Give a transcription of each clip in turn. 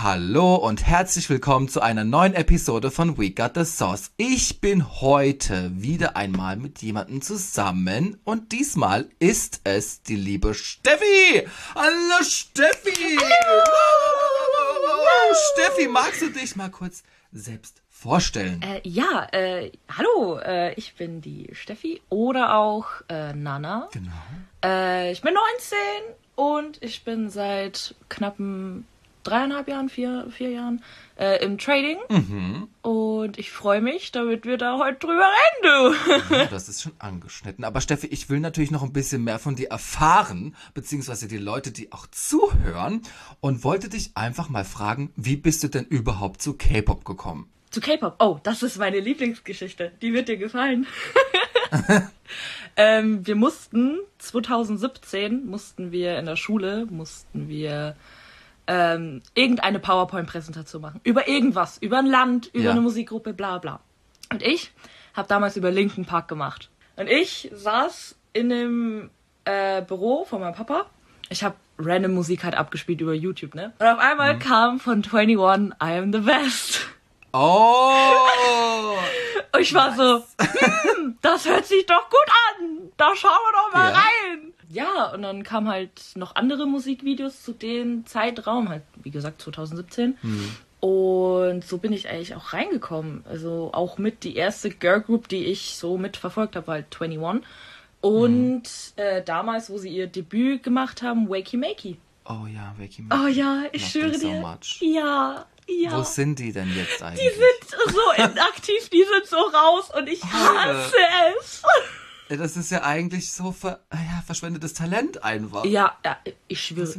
Hallo und herzlich willkommen zu einer neuen Episode von We Got the Sauce. Ich bin heute wieder einmal mit jemandem zusammen und diesmal ist es die liebe Steffi. Hallo Steffi. Hallo. Steffi, magst du dich mal kurz selbst vorstellen? Äh, ja, äh, hallo, äh, ich bin die Steffi oder auch äh, Nana. Genau. Äh, ich bin 19 und ich bin seit knappen dreieinhalb Jahren, vier, vier Jahren äh, im Trading. Mhm. Und ich freue mich, damit wir da heute drüber reden, du. Ja, das ist schon angeschnitten. Aber Steffi, ich will natürlich noch ein bisschen mehr von dir erfahren, beziehungsweise die Leute, die auch zuhören, und wollte dich einfach mal fragen, wie bist du denn überhaupt zu K-Pop gekommen? Zu K-Pop. Oh, das ist meine Lieblingsgeschichte. Die wird dir gefallen. ähm, wir mussten 2017 mussten wir in der Schule mussten wir ähm, irgendeine PowerPoint-Präsentation machen über irgendwas, über ein Land, über Ja. eine Musikgruppe, bla bla. Und ich habe damals über Linkin Park gemacht. Und ich saß in dem äh, Büro von meinem Papa. Ich habe random Musik halt abgespielt über YouTube, ne? Und auf einmal Mhm. kam von 21 I am the best. Oh! Und ich war so, hm, das hört sich doch gut an. Da schauen wir doch mal Ja. rein. Und dann kamen halt noch andere Musikvideos zu dem Zeitraum, halt wie gesagt 2017. Hm. Und so bin ich eigentlich auch reingekommen. Also auch mit die erste Girl Group, die ich so mitverfolgt habe, war halt 21. Und äh, damals, wo sie ihr Debüt gemacht haben, Wakey Makey. Oh ja, Wakey Oh ja, ich Love schwöre so dir. much. Ja, ja. Wo sind die denn jetzt Die eigentlich? sind so inaktiv, die sind so raus und ich hasse es. Das ist ja eigentlich so ver ja, verschwendetes Talent einfach. Ja, ja ich schwöre.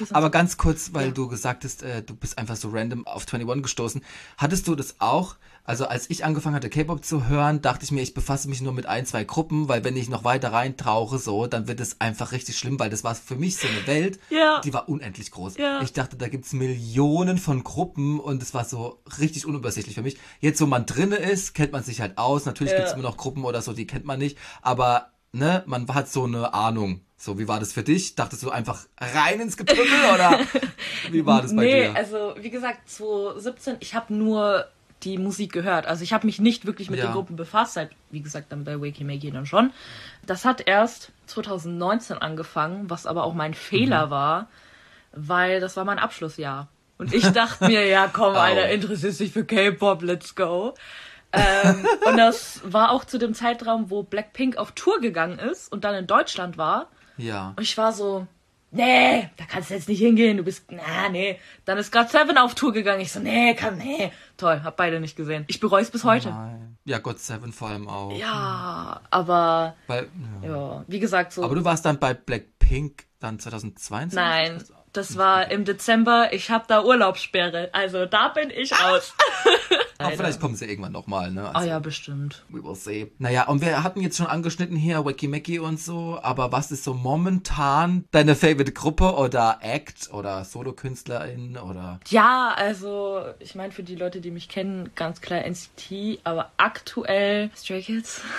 Oh, Aber ganz kurz, weil Ja. du gesagt hast, äh, du bist einfach so random auf 21 gestoßen. Hattest du das auch? Also als ich angefangen hatte, K-Pop zu hören, dachte ich mir, ich befasse mich nur mit ein, zwei Gruppen, weil wenn ich noch weiter reintauche, so, dann wird es einfach richtig schlimm, weil das war für mich so eine Welt, Ja. die war unendlich groß. Ja. Ich dachte, da gibt's Millionen von Gruppen und es war so richtig unübersichtlich für mich. Jetzt, wo man drinne ist, kennt man sich halt aus. Natürlich Ja. gibt's immer noch Gruppen oder so, die kennt man nicht, aber ne, man hat so eine Ahnung. So, wie war das für dich? Dachtest du einfach rein ins Getümmel oder wie war das bei nee, dir? also wie gesagt, 2017, ich habe nur die Musik gehört. Also ich habe mich nicht wirklich mit Ja. den Gruppen befasst, halt, wie gesagt, dann bei Wakey Makey dann schon. Das hat erst 2019 angefangen, was aber auch mein Fehler Mhm. war, weil das war mein Abschlussjahr. Und ich dachte mir, ja komm, Au. Alter, interessierst dich für K-Pop, let's go. ähm, und das war auch zu dem Zeitraum, wo Blackpink auf Tour gegangen ist und dann in Deutschland war. ja. Und ich war so, nee, da kannst du jetzt nicht hingehen, du bist, na, nee. Dann ist God Seven auf Tour gegangen. Ich so, nee, kann, nee. Toll, hab beide nicht gesehen. Ich bereue es bis heute. Nein. Ja, God Seven vor allem auch. Ja, aber, Weil, ja. ja, wie gesagt, so. Aber du warst dann bei Blackpink dann 2022? Nein, das war im Dezember. Ich hab da Urlaubssperre. Also da bin ich raus. Aber vielleicht kommen sie irgendwann nochmal, ne? Ah Also, ja, bestimmt. We will see. Naja, und wir hatten jetzt schon angeschnitten hier Wacky Macky und so, aber was ist so momentan deine favorite Gruppe oder Act oder Solokünstlerin oder Ja, also ich meine für die Leute, die mich kennen, ganz klar NCT, aber aktuell Stray Kids.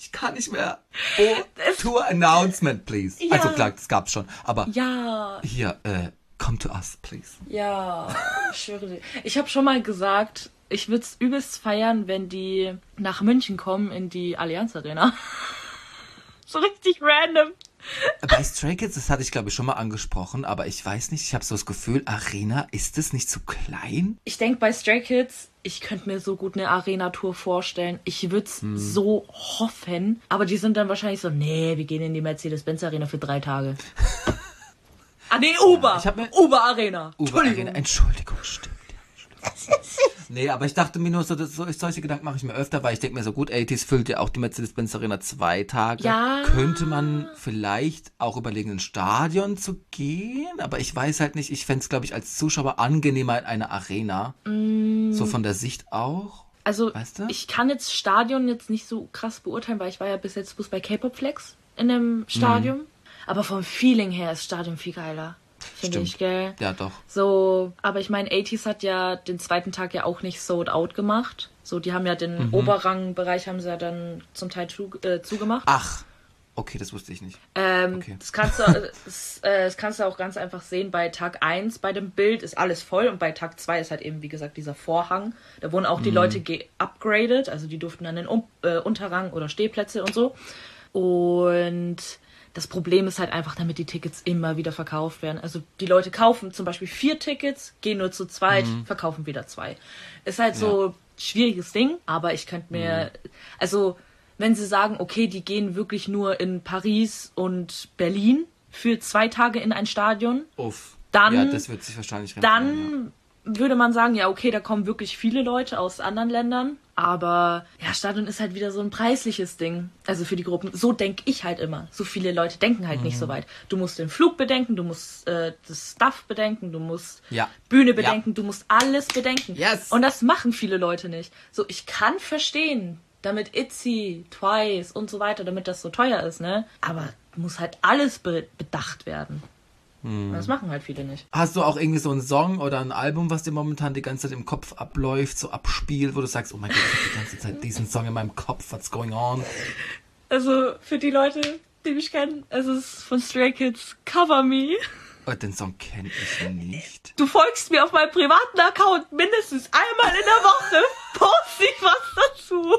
ich kann nicht mehr. Oh, Tour Announcement, please. Ja. Also klar, das gab's schon, aber Ja, hier, äh, come to us, please. Ja, ich schwöre dir. Ich habe schon mal gesagt, ich würde es übelst feiern, wenn die nach München kommen in die Allianz Arena. so richtig random. Bei Stray Kids, das hatte ich glaube ich schon mal angesprochen, aber ich weiß nicht, ich habe so das Gefühl, Arena, ist es nicht zu klein? Ich denke bei Stray Kids, ich könnte mir so gut eine Arena-Tour vorstellen. Ich würde es so hoffen. Aber die sind dann wahrscheinlich so, nee, wir gehen in die Mercedes-Benz Arena für drei Tage. ah, nee, Uber. ich hab mir- Uber Arena. Uber Arena, Entschuldigung, stimmt. nee, aber ich dachte mir nur so, das, so solche Gedanken mache ich mir öfter, weil ich denke mir so, gut, 80s füllt ja auch die Mercedes-Benz Arena zwei Tage. Ja. Könnte man vielleicht auch überlegen, ins Stadion zu gehen, aber ich weiß halt nicht, ich fände es, glaube ich, als Zuschauer angenehmer in einer Arena. So von der Sicht auch. Also, Weißt du? ich kann jetzt Stadion jetzt nicht so krass beurteilen, weil ich war ja bis jetzt bloß bei K-Pop Flex in einem Stadion. Mhm. Aber vom Feeling her ist Stadion viel geiler. Finde ich, gell? Ja, doch. So, aber ich meine, 80s hat ja den zweiten Tag ja auch nicht sold out gemacht. So, die haben ja den Mhm. Oberrangbereich haben sie ja dann zum Teil zu, äh, zugemacht. Ach, Okay, das wusste ich nicht. Ähm, Okay. das, kannst du, das, äh, das kannst du auch ganz einfach sehen. Bei Tag 1 bei dem Bild ist alles voll und bei Tag 2 ist halt eben, wie gesagt, dieser Vorhang. Da wurden auch die Leute geupgradet, also die durften dann in um äh, Unterrang oder Stehplätze und so. Und das Problem ist halt einfach, damit die Tickets immer wieder verkauft werden. Also die Leute kaufen zum Beispiel vier Tickets, gehen nur zu zweit, verkaufen wieder zwei. Ist halt so schwieriges Ding, aber ich könnte mir, also wenn sie sagen, okay, die gehen wirklich nur in Paris und Berlin für zwei Tage in ein Stadion, Uff. Dann- Ja, das wird sich wahrscheinlich dann würde man sagen, ja, okay, da kommen wirklich viele Leute aus anderen Ländern. Aber ja, Stadion ist halt wieder so ein preisliches Ding. Also für die Gruppen. So denke ich halt immer. So viele Leute denken halt nicht so Mhm. weit. Du musst den Flug bedenken, du musst äh, das Stuff bedenken, du musst Ja. Bühne Ja. bedenken, du musst alles bedenken. Yes. Und das machen viele Leute nicht. So, ich kann verstehen, damit Itzy, Twice und so weiter, damit das so teuer ist, ne? Aber muss halt alles be bedacht werden. Hm. Das machen halt viele nicht. Hast du auch irgendwie so einen Song oder ein Album, was dir momentan die ganze Zeit im Kopf abläuft, so abspielt, wo du sagst, oh mein Gott, ich habe die ganze Zeit diesen Song in meinem Kopf, what's going on? Also für die Leute, die mich kennen, es ist von Stray Kids Cover Me. Oh, den Song kenne ich nicht. Du folgst mir auf meinem privaten Account mindestens einmal in der Woche, poste ich was dazu.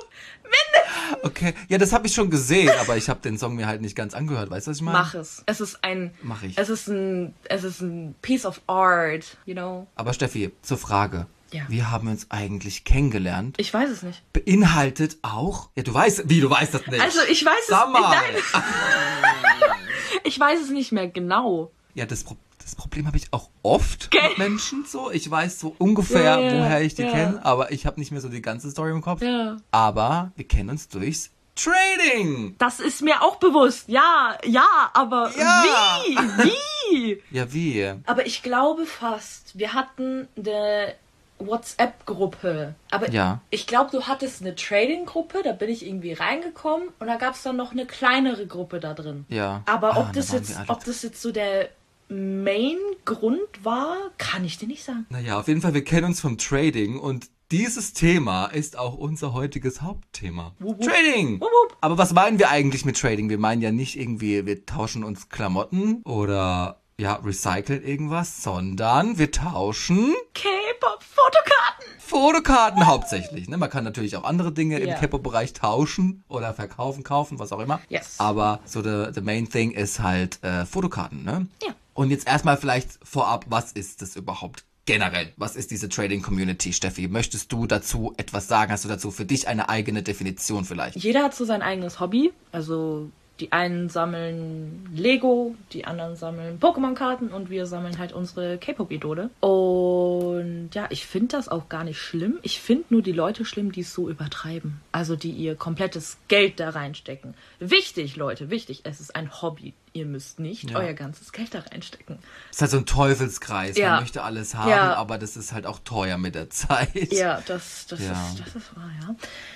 Mindestens. Okay, ja, das habe ich schon gesehen, aber ich habe den Song mir halt nicht ganz angehört. Weißt du, was ich meine? Mach es. Es ist ein, Mach ich. es ist ein, es ist ein piece of art, you know. Aber Steffi, zur Frage. Ja. Wie haben wir uns eigentlich kennengelernt? Ich weiß es nicht. Beinhaltet auch. Ja, du weißt, wie du weißt das nicht. Also ich weiß Sag es mal. Nein. Ich weiß es nicht mehr genau. Ja, das, Pro das Problem habe ich auch oft Gell? mit Menschen so. Ich weiß so ungefähr, Ja, woher ich die ja. kenne, aber ich habe nicht mehr so die ganze Story im Kopf. Ja. Aber wir kennen uns durchs Trading. Das ist mir auch bewusst. Ja, ja, aber Ja. wie? Wie? Ja, wie? Aber ich glaube fast, wir hatten eine WhatsApp-Gruppe. Aber Ja. ich glaube, du hattest eine Trading-Gruppe, da bin ich irgendwie reingekommen und da gab es dann noch eine kleinere Gruppe da drin. Ja. Aber Ah, ob, da das jetzt, ob das jetzt so der Main-Grund war, kann ich dir nicht sagen. Naja, auf jeden Fall, wir kennen uns vom Trading und dieses Thema ist auch unser heutiges Hauptthema. Wup, wup. Trading! Wup. Aber was meinen wir eigentlich mit Trading? Wir meinen ja nicht irgendwie, wir tauschen uns Klamotten oder ja, recyceln irgendwas, sondern wir tauschen K-Pop-Fotokarten! Fotokarten hauptsächlich. Ne? Man kann natürlich auch andere Dinge Ja. im Capo-Bereich tauschen oder verkaufen, kaufen, was auch immer. Yes. Aber so the, the main thing ist halt äh, Fotokarten. Ne? Ja. Und jetzt erstmal vielleicht vorab, was ist das überhaupt generell? Was ist diese Trading Community, Steffi? Möchtest du dazu etwas sagen? Hast du dazu für dich eine eigene Definition vielleicht? Jeder hat so sein eigenes Hobby. Also die einen sammeln Lego, die anderen sammeln Pokémon-Karten und wir sammeln halt unsere K-Pop-Idole. Und ja, ich finde das auch gar nicht schlimm. Ich finde nur die Leute schlimm, die es so übertreiben. Also die ihr komplettes Geld da reinstecken. Wichtig, Leute, wichtig. Es ist ein Hobby. Ihr müsst nicht Ja. euer ganzes Geld da reinstecken. Es ist halt so ein Teufelskreis. Ja. Man möchte alles haben, Ja. aber das ist halt auch teuer mit der Zeit. Ja, das, das. Ist, das ist wahr, ja.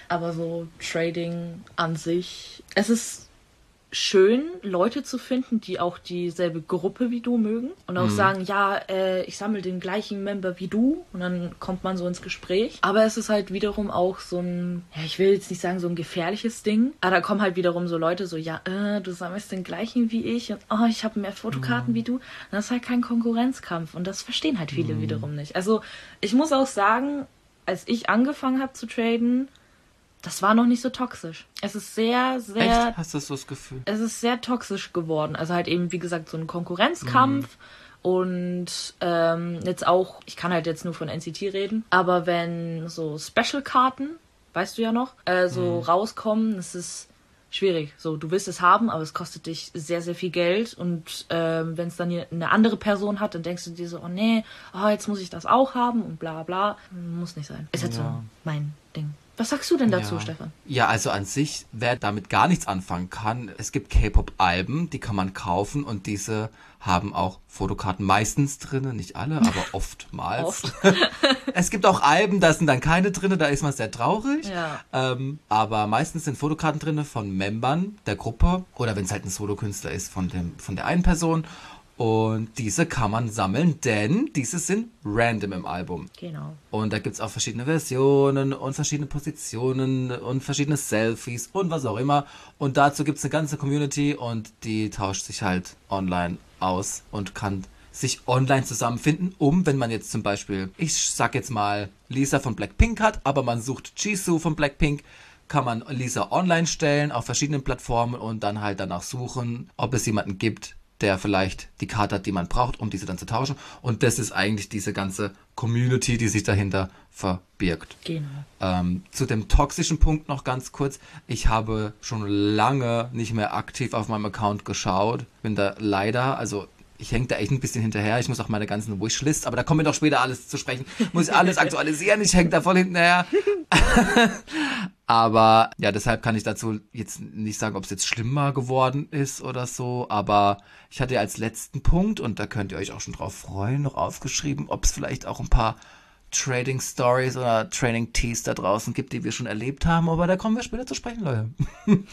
Aber so Trading an sich, es ist schön, Leute zu finden, die auch dieselbe Gruppe wie du mögen und Mhm. auch sagen, ja, äh, ich sammle den gleichen Member wie du und dann kommt man so ins Gespräch. Aber es ist halt wiederum auch so ein, ja, ich will jetzt nicht sagen so ein gefährliches Ding, aber da kommen halt wiederum so Leute so, ja, äh, du sammelst den gleichen wie ich und oh, ich habe mehr Fotokarten Mhm. wie du. Das ist halt kein Konkurrenzkampf und das verstehen halt Mhm. viele wiederum nicht. Also ich muss auch sagen, als ich angefangen habe zu traden, das war noch nicht so toxisch. Es ist sehr, sehr Echt? Hast du so das Gefühl? es ist sehr toxisch geworden. Also halt eben, wie gesagt, so ein Konkurrenzkampf. Und ähm, jetzt auch, ich kann halt jetzt nur von NCT reden, aber wenn so Special-Karten, weißt du ja noch, äh, so rauskommen, das ist schwierig. So, du willst es haben, aber es kostet dich sehr, sehr viel Geld. Und ähm, wenn es dann eine andere Person hat, dann denkst du dir so, oh nee, oh, jetzt muss ich das auch haben und bla bla. Muss nicht sein. Ist jetzt Ja. so mein Ding. Was sagst du denn dazu, ja. Stefan? Ja, also an sich, wer damit gar nichts anfangen kann, es gibt K-Pop-Alben, die kann man kaufen und diese haben auch Fotokarten meistens drinne, nicht alle, aber oftmals. Oft. es gibt auch Alben, da sind dann keine drinne, da ist man sehr traurig. Ja. Ähm, aber meistens sind Fotokarten drinne von Membern der Gruppe oder wenn es halt ein Solokünstler ist von dem von der einen Person. Und diese kann man sammeln, denn diese sind random im Album. Genau. Und da gibt's auch verschiedene Versionen und verschiedene Positionen und verschiedene Selfies und was auch immer. Und dazu gibt's eine ganze Community und die tauscht sich halt online aus und kann sich online zusammenfinden, um, wenn man jetzt zum Beispiel, ich sag jetzt mal, Lisa von Blackpink hat, aber man sucht Jisoo von Blackpink, kann man Lisa online stellen auf verschiedenen Plattformen und dann halt danach suchen, ob es jemanden gibt, der vielleicht die Karte hat, die man braucht, um diese dann zu tauschen. Und das ist eigentlich diese ganze Community, die sich dahinter verbirgt. Genau. Ähm, zu dem toxischen Punkt noch ganz kurz. Ich habe schon lange nicht mehr aktiv auf meinem Account geschaut. Bin da leider, also ich hänge da echt ein bisschen hinterher. Ich muss auch meine ganzen Wishlist, aber da kommen wir doch später alles zu sprechen. Muss ich alles aktualisieren. Ich hänge da voll hinterher. aber ja, deshalb kann ich dazu jetzt nicht sagen, ob es jetzt schlimmer geworden ist oder so. Aber ich hatte ja als letzten Punkt, und da könnt ihr euch auch schon drauf freuen, noch aufgeschrieben, ob es vielleicht auch ein paar Trading Stories oder Training Teas da draußen gibt, die wir schon erlebt haben. Aber da kommen wir später zu sprechen, Leute.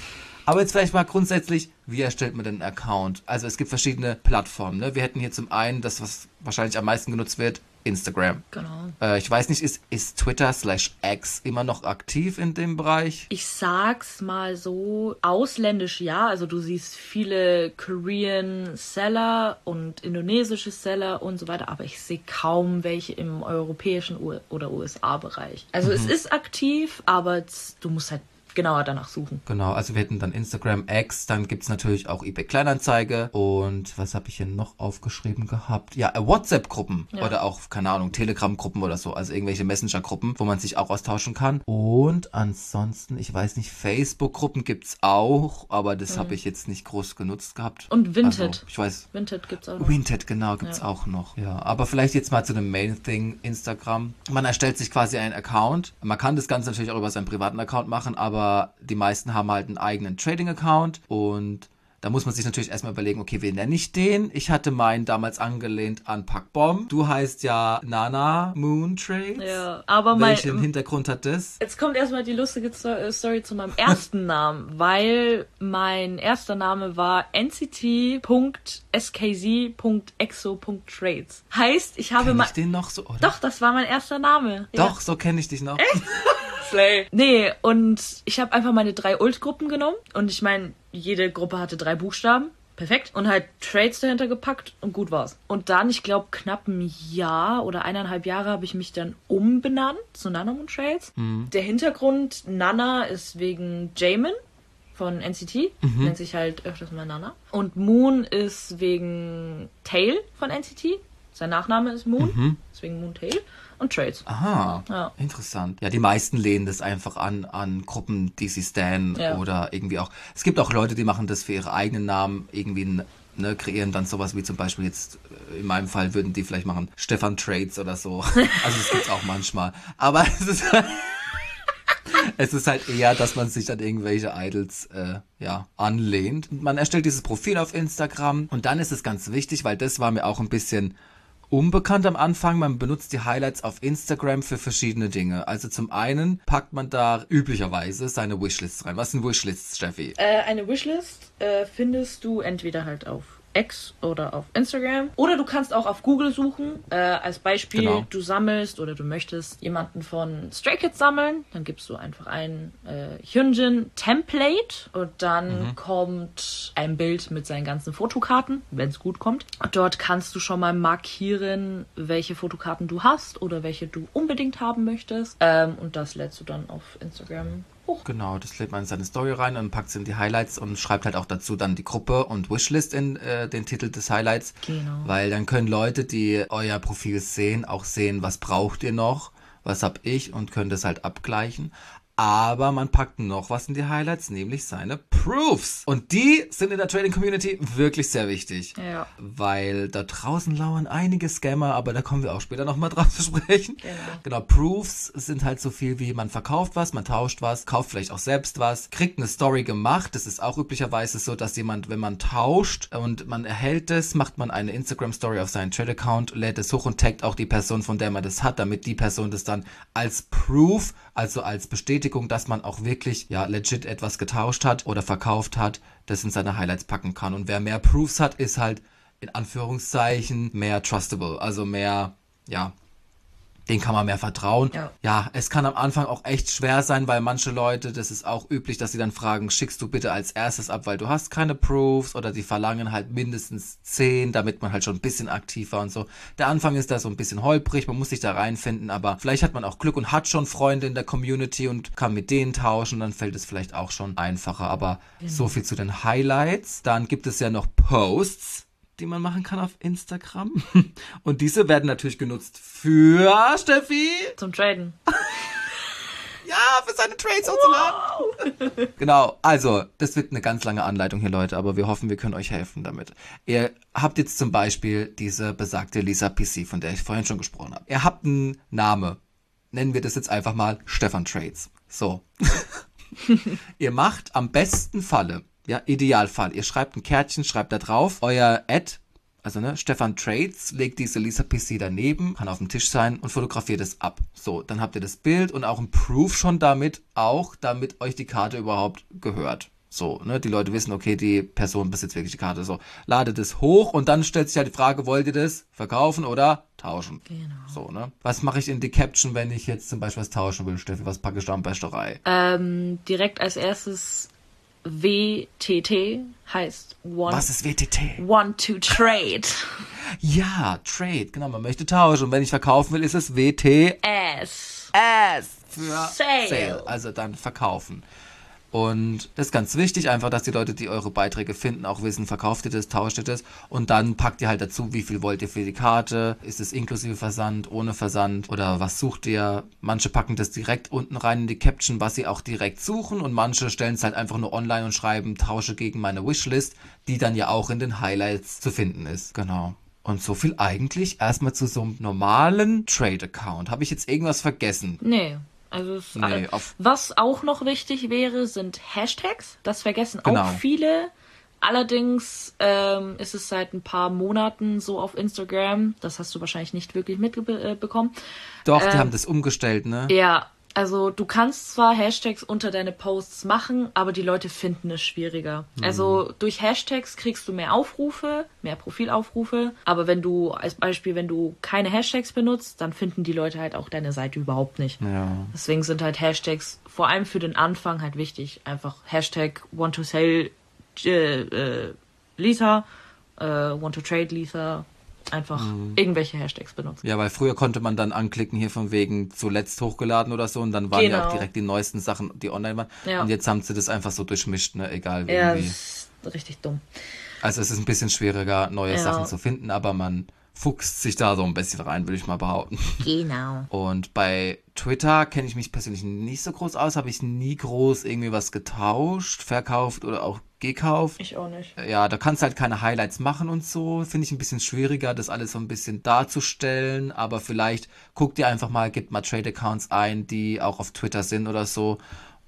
Aber jetzt vielleicht mal grundsätzlich, wie erstellt man denn einen Account? Also es gibt verschiedene Plattformen. Ne? Wir hätten hier zum einen das, was wahrscheinlich am meisten genutzt wird, Instagram. Genau. Äh, ich weiß nicht, ist, ist Twitter slash X immer noch aktiv in dem Bereich? Ich sag's mal so, ausländisch ja, also du siehst viele Korean Seller und indonesische Seller und so weiter, aber ich sehe kaum welche im europäischen U oder USA-Bereich. Also es ist aktiv, aber du musst halt genauer danach suchen. Genau, also wir hätten dann Instagram X, dann gibt's natürlich auch eBay Kleinanzeige und was habe ich hier noch aufgeschrieben gehabt? Ja, WhatsApp-Gruppen Ja. oder auch, keine Ahnung, Telegram-Gruppen oder so, also irgendwelche Messenger-Gruppen, wo man sich auch austauschen kann. Und ansonsten, ich weiß nicht, Facebook-Gruppen gibt's auch, aber das habe ich jetzt nicht groß genutzt gehabt. Mhm. Und Vinted. Also, ich weiß, Vinted gibt's auch noch. Winted, genau, gibt's Ja. auch noch. Ja, aber vielleicht jetzt mal zu dem Main-Thing, Instagram. Man erstellt sich quasi einen Account. Man kann das Ganze natürlich auch über seinen privaten Account machen, aber die meisten haben halt einen eigenen Trading-Account und da muss man sich natürlich erstmal überlegen, okay, wie nenne ich den? Ich hatte meinen damals angelehnt an Packbomb. Du heißt ja Nana Moon Trades. Ja, aber mein, Welchen Hintergrund hat das? Jetzt kommt erstmal die lustige äh, Story zu meinem ersten Namen, weil mein erster Name war nct.skz.exo.trades. Heißt, ich habe mal. ich den noch so, oder? Doch, das war mein erster Name. Ja. Doch, so kenne ich dich noch. Slay. Nee, und ich habe einfach meine drei Ult-Gruppen genommen und ich meine, jede Gruppe hatte drei Buchstaben. Perfekt. Und halt Trades dahinter gepackt und gut war's. Und dann, ich glaube, knapp ein Jahr oder eineinhalb Jahre habe ich mich dann umbenannt zu Nanamoon Trades. Der Hintergrund Nana ist wegen Jamin von NCT. Nennt sich halt öfters mal Nana. Und Moon ist wegen Tail von NCT. Sein Nachname ist Moon. Deswegen Moon Tail. Und Trades. Aha, Ja. interessant. Ja, die meisten lehnen das einfach an, an Gruppen, die sie stan Ja. oder irgendwie auch. Es gibt auch Leute, die machen das für ihre eigenen Namen, irgendwie ne, kreieren dann sowas wie zum Beispiel jetzt, äh, in meinem Fall würden die vielleicht machen Stefan Trades oder so. Also das gibt's auch manchmal. Aber es ist, es ist halt eher, dass man sich an irgendwelche Idols äh, ja, anlehnt. Man erstellt dieses Profil auf Instagram und dann ist es ganz wichtig, weil das war mir auch ein bisschen unbekannt am Anfang. Man benutzt die Highlights auf Instagram für verschiedene Dinge. Also zum einen packt man da üblicherweise seine Wishlists rein. Was sind Wishlists, Steffi? Äh, eine Wishlist äh, findest du entweder halt auf X oder auf Instagram. Oder du kannst auch auf Google suchen. Äh, als Beispiel, Genau. du sammelst oder du möchtest jemanden von Stray Kids sammeln. Dann gibst du einfach ein äh, Hyunjin Template und dann kommt ein Bild mit seinen ganzen Fotokarten, wenn es gut kommt. Dort kannst du schon mal markieren, welche Fotokarten du hast oder welche du unbedingt haben möchtest. Ähm, und das lädst du dann auf Instagram hoch. Genau, das lädt man in seine Story rein und packt es in die Highlights und schreibt halt auch dazu dann die Gruppe und Wishlist in äh, den Titel des Highlights. Genau. Weil dann können Leute, die euer Profil sehen, auch sehen, was braucht ihr noch, was hab ich und können das halt abgleichen. Aber man packt noch was in die Highlights, nämlich seine Proofs. Und die sind in der Trading Community wirklich sehr wichtig. Ja. Weil da draußen lauern einige Scammer, aber da kommen wir auch später nochmal drauf zu sprechen. Genau. Genau, Proofs sind halt so viel wie man verkauft was, man tauscht was, kauft vielleicht auch selbst was, kriegt eine Story gemacht. Das ist auch üblicherweise so, dass jemand, wenn man tauscht und man erhält es, macht man eine Instagram Story auf seinen Trade-Account, lädt es hoch und taggt auch die Person, von der man das hat, damit die Person das dann als Proof, also als Bestätigung, dass man auch wirklich, ja, legit etwas getauscht hat oder verkauft hat, das in seine Highlights packen kann. Und wer mehr Proofs hat, ist halt in Anführungszeichen mehr trustable, also mehr, ja, den kann man mehr vertrauen. Ja. ja, es kann am Anfang auch echt schwer sein, weil manche Leute, das ist auch üblich, dass sie dann fragen, schickst du bitte als erstes ab, weil du hast keine Proofs oder die verlangen halt mindestens zehn, damit man halt schon ein bisschen aktiv war und so. Der Anfang ist da so ein bisschen holprig, man muss sich da reinfinden, aber vielleicht hat man auch Glück und hat schon Freunde in der Community und kann mit denen tauschen, dann fällt es vielleicht auch schon einfacher. Aber so viel zu den Highlights. Dann gibt es ja noch Posts die man machen kann auf Instagram. Und diese werden natürlich genutzt für Steffi. Zum Traden. Ja, für seine Trades hochzuladen. genau, also, das wird eine ganz lange Anleitung hier, Leute, aber wir hoffen, wir können euch helfen damit. Ihr habt jetzt zum Beispiel diese besagte Lisa PC, von der ich vorhin schon gesprochen habe. Ihr habt einen Name. Nennen wir das jetzt einfach mal Stefan Trades. So. ihr macht am besten Falle ja, Idealfall. Ihr schreibt ein Kärtchen, schreibt da drauf, euer Ad, also ne, Stefan Trades, legt diese Lisa PC daneben, kann auf dem Tisch sein und fotografiert es ab. So, dann habt ihr das Bild und auch ein Proof schon damit, auch damit euch die Karte überhaupt gehört. So, ne, die Leute wissen, okay, die Person besitzt wirklich die Karte. So, ladet es hoch und dann stellt sich halt die Frage, wollt ihr das verkaufen oder tauschen? Genau. So, ne? Was mache ich in die Caption, wenn ich jetzt zum Beispiel was tauschen will, Steffi? Was packe ich da am Besterei? Ähm, direkt als erstes WTT heißt One, Was ist WTT? want to Trade. Ja, Trade, genau, man möchte tauschen. Und wenn ich verkaufen will, ist es WT S. S für Sale. also dann verkaufen. Und das ist ganz wichtig, einfach, dass die Leute, die eure Beiträge finden, auch wissen, verkauft ihr das, tauscht ihr das. Und dann packt ihr halt dazu, wie viel wollt ihr für die Karte, ist es inklusive Versand, ohne Versand oder was sucht ihr. Manche packen das direkt unten rein in die Caption, was sie auch direkt suchen und manche stellen es halt einfach nur online und schreiben, tausche gegen meine Wishlist, die dann ja auch in den Highlights zu finden ist. Genau. Und so viel eigentlich erstmal zu so einem normalen Trade-Account. Habe ich jetzt irgendwas vergessen? Nee. Also es, Nee, äh, auf- was auch noch wichtig wäre, sind Hashtags. Das vergessen Genau. auch viele. Allerdings ähm, ist es seit ein paar Monaten so auf Instagram. Das hast du wahrscheinlich nicht wirklich mitbekommen. Doch, die Ähm, haben das umgestellt, ne? Ja, also du kannst zwar Hashtags unter deine Posts machen, aber die Leute finden es schwieriger. Also durch Hashtags kriegst du mehr Aufrufe, mehr Profilaufrufe, aber wenn du als Beispiel, wenn du keine Hashtags benutzt, dann finden die Leute halt auch deine Seite überhaupt nicht. Ja. Deswegen sind halt Hashtags vor allem für den Anfang halt wichtig. Einfach Hashtag want to sell äh, äh, Lisa, äh, want to trade Lisa. Einfach irgendwelche Hashtags benutzen. Ja, weil früher konnte man dann anklicken hier von wegen zuletzt hochgeladen oder so und dann waren ja Genau. auch direkt die neuesten Sachen, die online waren. Ja. Und jetzt haben sie das einfach so durchmischt, ne? Egal wie. Ja, das ist richtig dumm. Also es ist ein bisschen schwieriger, neue Ja. Sachen zu finden, aber man fuchst sich da so ein bisschen rein, würde ich mal behaupten. Genau. Und bei Twitter kenne ich mich persönlich nicht so groß aus, habe ich nie groß irgendwie was getauscht, verkauft oder auch gekauft. Ich auch nicht. Ja, da kannst du halt keine Highlights machen und so. Finde ich ein bisschen schwieriger, das alles so ein bisschen darzustellen. Aber vielleicht guckt ihr einfach mal, gebt mal Trade-Accounts ein, die auch auf Twitter sind oder so.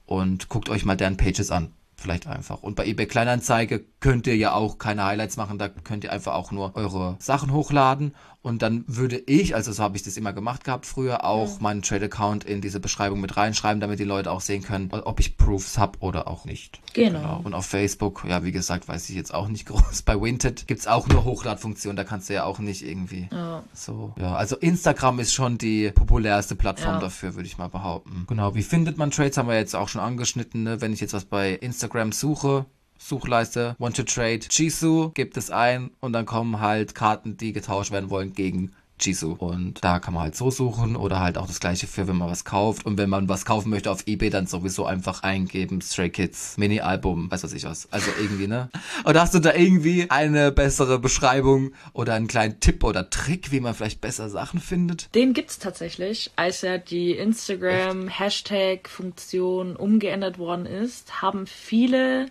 Und guckt euch mal deren Pages an. Vielleicht einfach. Und bei eBay Kleinanzeige könnt ihr ja auch keine Highlights machen. Da könnt ihr einfach auch nur eure Sachen hochladen. Und dann würde ich, also so habe ich das immer gemacht gehabt früher, auch meinen Trade-Account in diese Beschreibung mit reinschreiben, damit die Leute auch sehen können, ob ich Proofs habe oder auch nicht. Genau. Und auf Facebook, ja, wie gesagt, weiß ich jetzt auch nicht groß. Bei Winted gibt's auch nur Hochladfunktion, da kannst du ja auch nicht irgendwie Ja. so. Ja, also Instagram ist schon die populärste Plattform Ja. dafür, würde ich mal behaupten. Genau, wie findet man Trades, haben wir jetzt auch schon angeschnitten. Ne? Wenn ich jetzt was bei Instagram suche, Suchleiste, Want to Trade, Jisoo, gibt es ein und dann kommen halt Karten, die getauscht werden wollen gegen Jisoo. Und da kann man halt so suchen oder halt auch das gleiche für, wenn man was kauft. Und wenn man was kaufen möchte auf Ebay, dann sowieso einfach eingeben, Stray Kids, Mini-Album, weiß was ich was. Also irgendwie, ne? Oder hast du da irgendwie eine bessere Beschreibung oder einen kleinen Tipp oder Trick, wie man vielleicht besser Sachen findet? Den gibt's tatsächlich. Als ja die Instagram-Hashtag-Funktion umgeändert worden ist, haben viele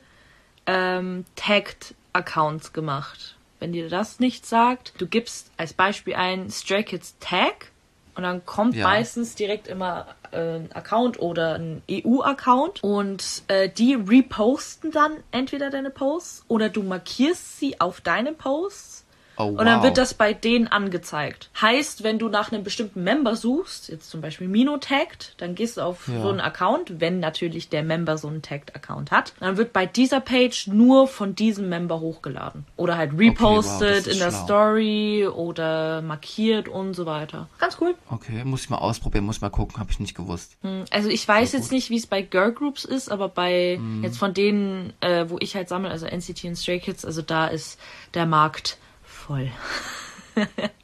ähm, Tagged-Accounts gemacht. Wenn dir das nicht sagt, du gibst als Beispiel ein Stray Kids Tag und dann kommt Ja. meistens direkt immer äh, ein Account oder ein EU-Account und äh, die reposten dann entweder deine Posts oder du markierst sie auf deine Posts Oh, Und dann wow. wird das bei denen angezeigt. Heißt, wenn du nach einem bestimmten Member suchst, jetzt zum Beispiel Mino tagged, dann gehst du auf Ja. so einen Account, wenn natürlich der Member so einen tagged Account hat, dann wird bei dieser Page nur von diesem Member hochgeladen. Oder halt wow, repostet das ist in der schlau. Story oder markiert und so weiter. Ganz cool. Okay, muss ich mal ausprobieren, muss ich mal gucken, habe ich nicht gewusst. Also ich weiß jetzt nicht, wie es bei Girl Groups ist, aber bei Mhm. jetzt von denen, äh, wo ich halt sammle, also NCT und Stray Kids, also da ist der Markt voll.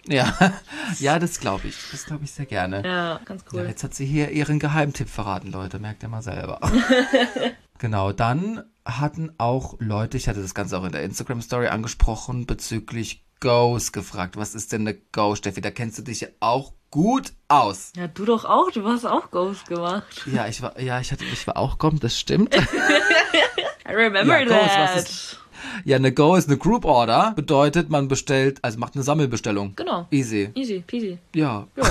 Ja, ja, das glaube ich. Das glaube ich sehr gerne. Ja, ganz Ja, cool. jetzt hat sie hier ihren Geheimtipp verraten, Leute. Merkt ihr mal selber. genau, dann hatten auch Leute, ich hatte das Ganze auch in der Instagram-Story angesprochen, bezüglich Goes gefragt. Was ist denn eine Go, Steffi? Da kennst du dich ja auch gut aus. Ja, du doch auch, du hast auch Ghost gemacht. Ja, ich war, ja, ich hatte, ich war auch Gom, das stimmt. I remember Ja, Ghost, that. was ist- Ja, eine Go ist eine Group Order. Bedeutet, man bestellt, also macht eine Sammelbestellung. Genau. Easy. Easy, peasy. Ja. Ja.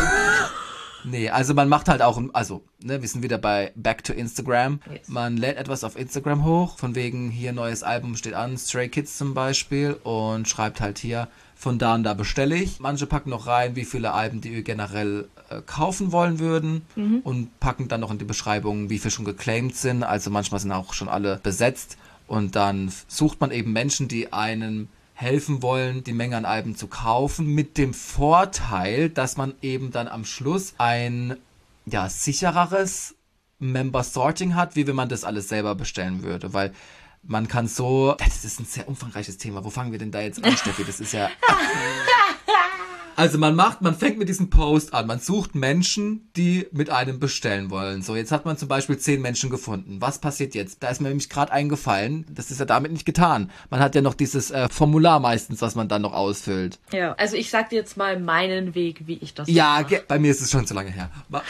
Nee, also man macht halt auch, also, ne, wir sind wieder bei Back to Instagram. Yes. Man lädt etwas auf Instagram hoch, von wegen hier neues Album steht an, Stray Kids zum Beispiel, und schreibt halt hier, von da und da bestelle ich. Manche packen noch rein, wie viele Alben die ihr generell äh, kaufen wollen würden und packen dann noch in die Beschreibung, wie viele schon geclaimed sind. Also manchmal sind auch schon alle besetzt. Und dann sucht man eben Menschen, die einen helfen wollen, die Menge an Alben zu kaufen, mit dem Vorteil, dass man eben dann am Schluss ein ja, sichereres Member Sorting hat, wie wenn man das alles selber bestellen würde, weil man kann so, das ist ein sehr umfangreiches Thema. Wo fangen wir denn da jetzt an, Steffi? Das ist ja. Also man macht, man fängt mit diesem Post an. Man sucht Menschen, die mit einem bestellen wollen. So, jetzt hat man zum Beispiel zehn Menschen gefunden. Was passiert jetzt? Da ist mir nämlich gerade eingefallen, das ist ja damit nicht getan. Man hat ja noch dieses äh, Formular meistens, was man dann noch ausfüllt. Ja. Also ich sag dir jetzt mal meinen Weg, wie ich das Ja, mache. bei mir ist es schon zu lange her.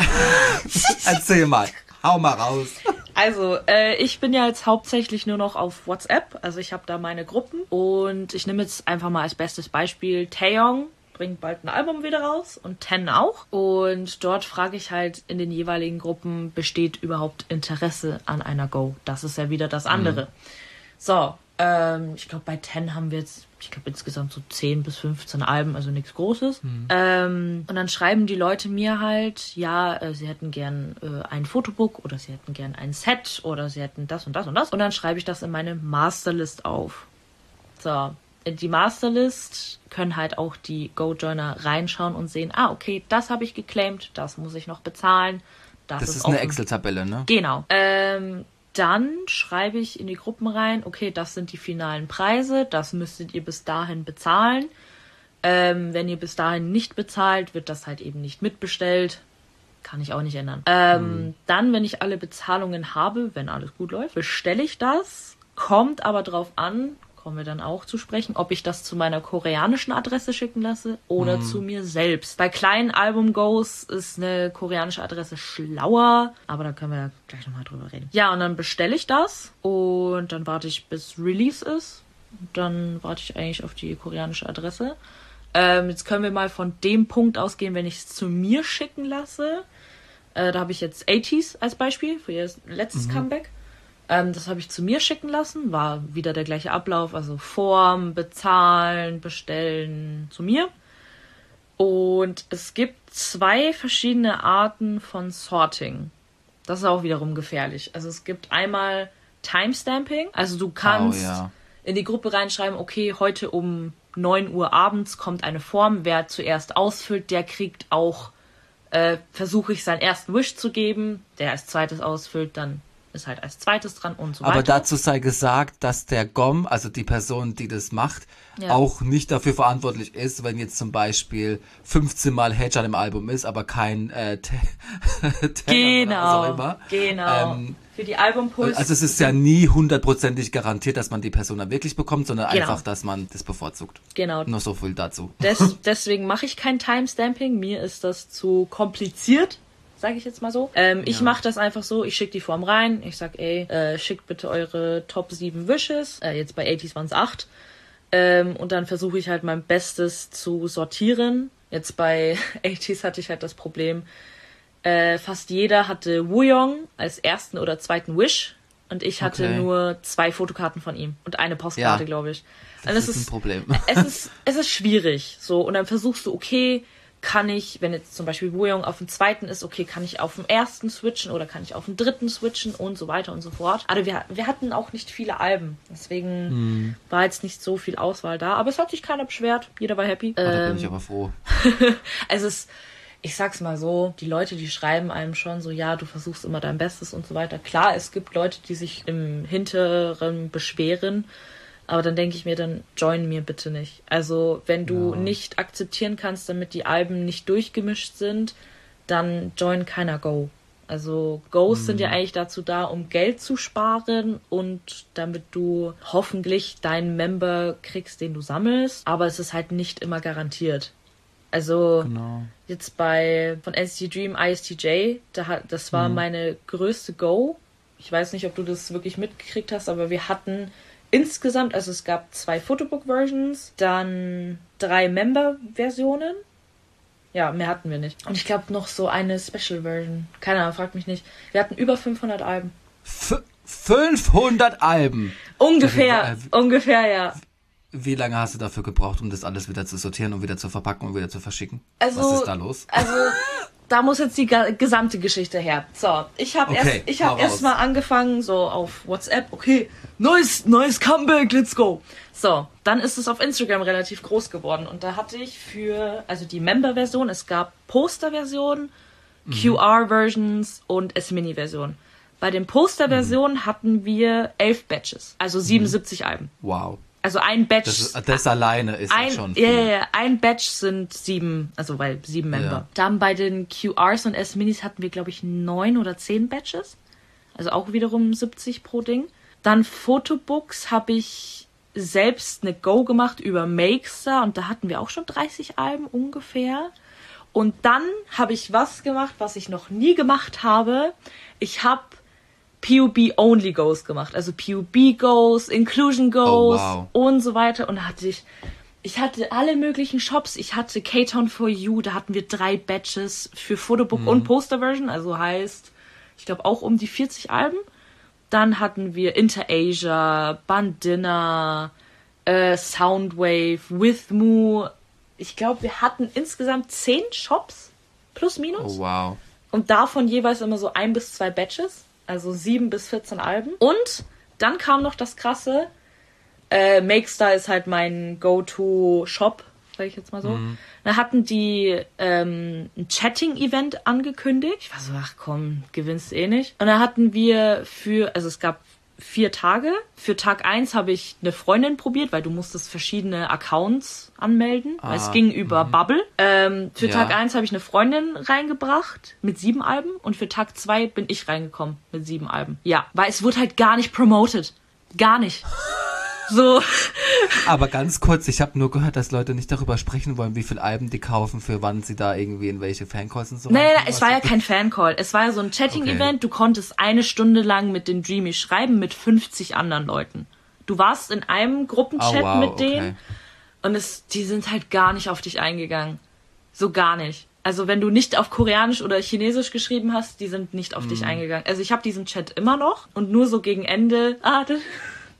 Erzähl mal. Hau mal raus. Also, äh, ich bin ja jetzt hauptsächlich nur noch auf WhatsApp. Also ich habe da meine Gruppen und ich nehme jetzt einfach mal als bestes Beispiel Taeyong bringt bald ein Album wieder raus und Ten auch. Und dort frage ich halt in den jeweiligen Gruppen, besteht überhaupt Interesse an einer Go? Das ist ja wieder das andere. So, ähm, ich glaube, bei Ten haben wir jetzt, ich glaube, insgesamt so 10 bis 15 Alben, also nichts Großes. Ähm, und dann schreiben die Leute mir halt, ja, äh, sie hätten gern äh, ein Fotobook oder sie hätten gern ein Set oder sie hätten das und das und das. Und dann schreibe ich das in meine Masterlist auf. So, die Masterlist können halt auch die Go-Joiner reinschauen und sehen, ah, okay, das habe ich geclaimed, das muss ich noch bezahlen. Das, Das ist, ist eine. Excel-Tabelle, ne? Genau. Ähm, dann schreibe ich in die Gruppen rein, okay, das sind die finalen Preise, das müsstet ihr bis dahin bezahlen. Ähm, wenn ihr bis dahin nicht bezahlt, wird das halt eben nicht mitbestellt. Kann ich auch nicht ändern. Ähm, Dann, wenn ich alle Bezahlungen habe, wenn alles gut läuft, bestelle ich das. Kommt aber drauf an, kommen wir dann auch zu sprechen, ob ich das zu meiner koreanischen Adresse schicken lasse oder zu mir selbst. Bei kleinen Album-Goes ist eine koreanische Adresse schlauer, aber da können wir ja gleich nochmal drüber reden. Ja, und dann bestelle ich das und dann warte ich, bis Release ist. Dann warte ich eigentlich auf die koreanische Adresse. Ähm, jetzt können wir mal von dem Punkt ausgehen, wenn ich es zu mir schicken lasse. Äh, da habe ich jetzt 80s als Beispiel für ihr letztes Comeback. Ähm, das habe ich zu mir schicken lassen. War wieder der gleiche Ablauf. Also Form, bezahlen, bestellen zu mir. Und es gibt zwei verschiedene Arten von Sorting. Das ist auch wiederum gefährlich. Also es gibt einmal Timestamping. Also du kannst Oh, ja. in die Gruppe reinschreiben, okay, heute um 9 Uhr abends kommt eine Form. Wer zuerst ausfüllt, der kriegt auch, äh, versuche ich seinen ersten Wish zu geben. Der als zweites ausfüllt, dann ist halt als zweites dran und so Aber weiter. dazu sei gesagt, dass der GOM, also die Person, die das macht, Ja. auch nicht dafür verantwortlich ist, wenn jetzt zum Beispiel 15 Mal Hedge an dem Album ist, aber kein äh, Tenor oder Genau, genau. Ähm, Für die Albumpuls. also es ist ja nie hundertprozentig garantiert, dass man die Person dann wirklich bekommt, sondern Genau. einfach, dass man das bevorzugt. genau. Nur so viel dazu. Des, deswegen mache ich kein Timestamping. Mir ist das zu kompliziert, sage ich jetzt mal so. Ähm, Ich Ja. mache das einfach so. Ich schicke die Form rein. Ich sag, ey, äh, schickt bitte eure Top 7 Wishes. Äh, jetzt bei 80s waren es 8. Ähm, und dann versuche ich halt mein Bestes zu sortieren. Jetzt bei 80s hatte ich halt das Problem, äh, fast jeder hatte Wooyoung als ersten oder zweiten Wish. und ich hatte Okay. nur zwei Fotokarten von ihm und eine Postkarte, Ja. glaube ich. Das Und es ist ein Problem. es ist, es ist schwierig. So, und dann versuchst du, okay, kann ich, wenn jetzt zum Beispiel Wuyong auf dem zweiten ist, okay, kann ich auf dem ersten switchen oder kann ich auf dem dritten switchen und so weiter und so fort. Aber wir, wir hatten auch nicht viele Alben. Deswegen Hm. war jetzt nicht so viel Auswahl da. Aber es hat sich keiner beschwert. Jeder war happy. Da Ähm, bin ich aber froh. also es, ich sag's mal so, die Leute, die schreiben einem schon so, ja, du versuchst immer dein Bestes und so weiter. Klar, es gibt Leute, die sich im Hinteren beschweren, aber dann denke ich mir, dann join mir bitte nicht. Also, wenn du Ja. nicht akzeptieren kannst, damit die Alben nicht durchgemischt sind, dann join keiner Go. Also Goes sind ja eigentlich dazu da, um Geld zu sparen und damit du hoffentlich deinen Member kriegst, den du sammelst. Aber es ist halt nicht immer garantiert. Also Genau. jetzt bei von NCT Dream ISTJ, da, hat- das war meine größte Go. Ich weiß nicht, ob du das wirklich mitgekriegt hast, aber wir hatten insgesamt, also es gab zwei Photobook-Versions, dann drei Member-Versionen. Ja, mehr hatten wir nicht. Und ich glaube noch so eine Special-Version. Keine Ahnung, frag mich nicht. Wir hatten über 500 Alben. F 500 Alben. Ungefähr, Also, ungefähr, ja. Wie lange hast du dafür gebraucht, um das alles wieder zu sortieren und wieder zu verpacken und wieder zu verschicken? Also, Was ist da los? Also, da muss jetzt die gesamte Geschichte her. So, ich habe Okay, erst, ich habe erst raus. mal angefangen so auf WhatsApp. Okay, neues, neues Comeback, let's go. So, dann ist es auf Instagram relativ groß geworden und da hatte ich für, also die Member-Version, es gab Poster-Versionen, Mhm. QR-Versions und S-Mini-Version. Bei den Poster-Versionen Mhm. hatten wir elf Batches, also 77 Alben. Wow. Also ein Batch Das, das alleine ist ja ein, schon ja, viel. ja, ja, ein Batch sind sieben, also weil sieben Member. Ja. Dann bei den QRs und S-Minis hatten wir, glaube ich, neun oder zehn Batches. Also auch wiederum 70 pro Ding. Dann Fotobooks habe ich selbst eine Go gemacht über Makestar und da hatten wir auch schon 30 Alben ungefähr. Und dann habe ich was gemacht, was ich noch nie gemacht habe. Ich habe PUB Only Goes gemacht. Also PUB Goes, Inclusion Goes Oh, wow. und so weiter. Und hatte ich, ich hatte alle möglichen Shops. Ich hatte K-Town for You, da hatten wir drei Batches für Fotobook und Poster-Version. Also heißt, ich glaube auch um die 40 Alben. Dann hatten wir Interasia, Bandina, äh, Soundwave, With Moo. Ich glaube, wir hatten insgesamt 10 Shops, plus minus. Oh, wow. Und davon jeweils immer so ein bis zwei Batches. Also sieben bis 14 Alben. Und dann kam noch das krasse. Äh, Makestar ist halt mein Go-To-Shop, sag ich jetzt mal so. Da hatten die ähm, ein Chatting-Event angekündigt. Ich war so, ach komm, gewinnst eh nicht. Und da hatten wir für, also es gab vier Tage. Für Tag eins habe ich eine Freundin probiert, weil du musstest verschiedene Accounts anmelden. weil es Ah, ging über Bubble. Ähm, für Ja. Tag eins habe ich eine Freundin reingebracht mit sieben Alben und für Tag zwei bin ich reingekommen mit sieben Alben. Ja, weil es wurde halt gar nicht promoted. Gar nicht. So. Aber ganz kurz, ich habe nur gehört, dass Leute nicht darüber sprechen wollen, wie viel Alben die kaufen, für wann sie da irgendwie in welche Fancalls und so. Nein, nein, es war ja kein Fancall. Es war ja so ein Chatting-Event. Du konntest eine Stunde lang mit den Dreamy schreiben mit 50 anderen Leuten. Du warst in einem Gruppenchat Oh, wow, mit denen okay. und es, die sind halt gar nicht auf dich eingegangen. So gar nicht. Also wenn du nicht auf Koreanisch oder Chinesisch geschrieben hast, die sind nicht auf Mhm. dich eingegangen. Also ich habe diesen Chat immer noch und nur so gegen Ende. Ah, das,